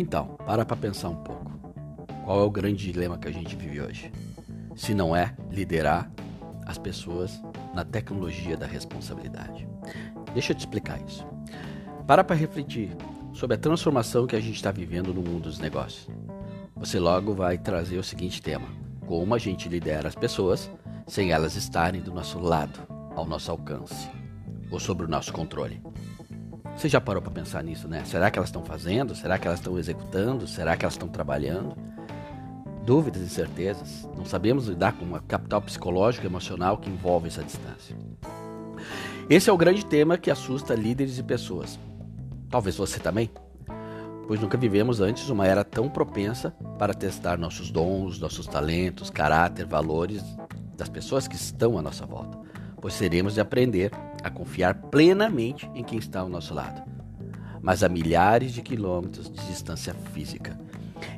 Então, para para pensar um pouco. Qual é o grande dilema que a gente vive hoje? Se não é liderar as pessoas na tecnologia da responsabilidade. Deixa eu te explicar isso. Para para refletir sobre a transformação que a gente está vivendo no mundo dos negócios. Você logo vai trazer o seguinte tema: como a gente lidera as pessoas sem elas estarem do nosso lado, ao nosso alcance ou sob o nosso controle. Você já parou para pensar nisso, né? Será que elas estão fazendo? Será que elas estão executando? Será que elas estão trabalhando? Dúvidas e incertezas. Não sabemos lidar com o capital psicológico e emocional que envolve essa distância. Esse é o grande tema que assusta líderes e pessoas. Talvez você também. Pois nunca vivemos antes uma era tão propensa para testar nossos dons, nossos talentos, caráter, valores das pessoas que estão à nossa volta. Pois teremos de aprender a confiar plenamente em quem está ao nosso lado, mas a milhares de quilômetros de distância física.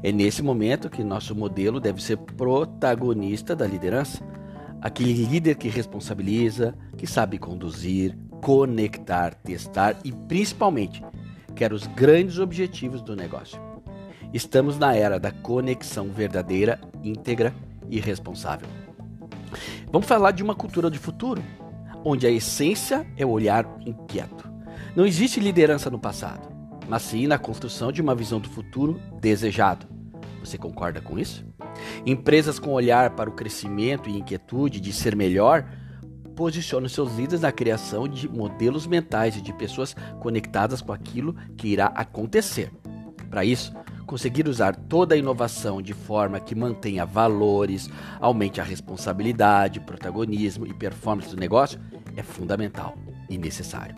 É nesse momento que nosso modelo deve ser protagonista da liderança, aquele líder que responsabiliza, que sabe conduzir, conectar, testar e principalmente quer os grandes objetivos do negócio. Estamos na era da conexão verdadeira, íntegra e responsável. Vamos falar de uma cultura de futuro, onde a essência é o olhar inquieto. Não existe liderança no passado, mas sim na construção de uma visão do futuro desejado. Você concorda com isso? Empresas com olhar para o crescimento e inquietude de ser melhor posicionam seus líderes na criação de modelos mentais e de pessoas conectadas com aquilo que irá acontecer. Para isso, conseguir usar toda a inovação de forma que mantenha valores, aumente a responsabilidade, protagonismo e performance do negócio é fundamental e necessário.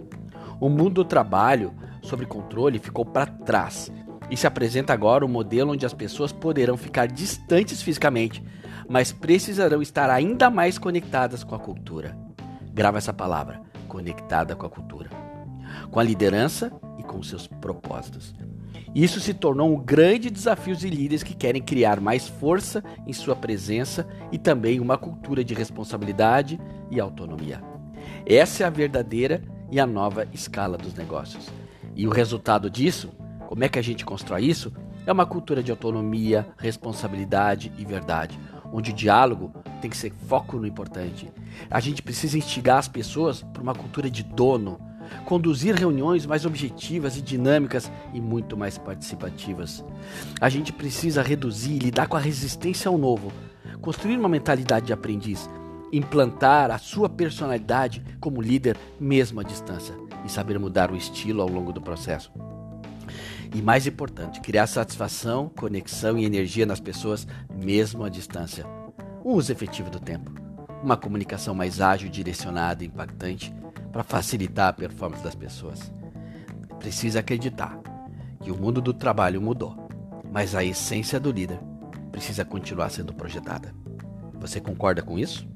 O mundo do trabalho sob controle ficou para trás e se apresenta agora um modelo onde as pessoas poderão ficar distantes fisicamente, mas precisarão estar ainda mais conectadas com a cultura. Grava essa palavra: conectada com a cultura, com a liderança com seus propósitos. Isso se tornou um grande desafio de líderes que querem criar mais força em sua presença e também uma cultura de responsabilidade e autonomia. Essa é a verdadeira e a nova escala dos negócios. E o resultado disso, como é que a gente constrói isso? É uma cultura de autonomia, responsabilidade e verdade, onde o diálogo tem que ser foco no importante. A gente precisa instigar as pessoas para uma cultura de dono, conduzir reuniões mais objetivas e dinâmicas e muito mais participativas. A gente precisa reduzir e lidar com a resistência ao novo, construir uma mentalidade de aprendiz, implantar a sua personalidade como líder mesmo à distância e saber mudar o estilo ao longo do processo. E mais importante, criar satisfação, conexão e energia nas pessoas mesmo à distância. Um uso efetivo do tempo. Uma comunicação mais ágil, direcionada e impactante para facilitar a performance das pessoas. Precisa acreditar que o mundo do trabalho mudou, mas a essência do líder precisa continuar sendo projetada. Você concorda com isso?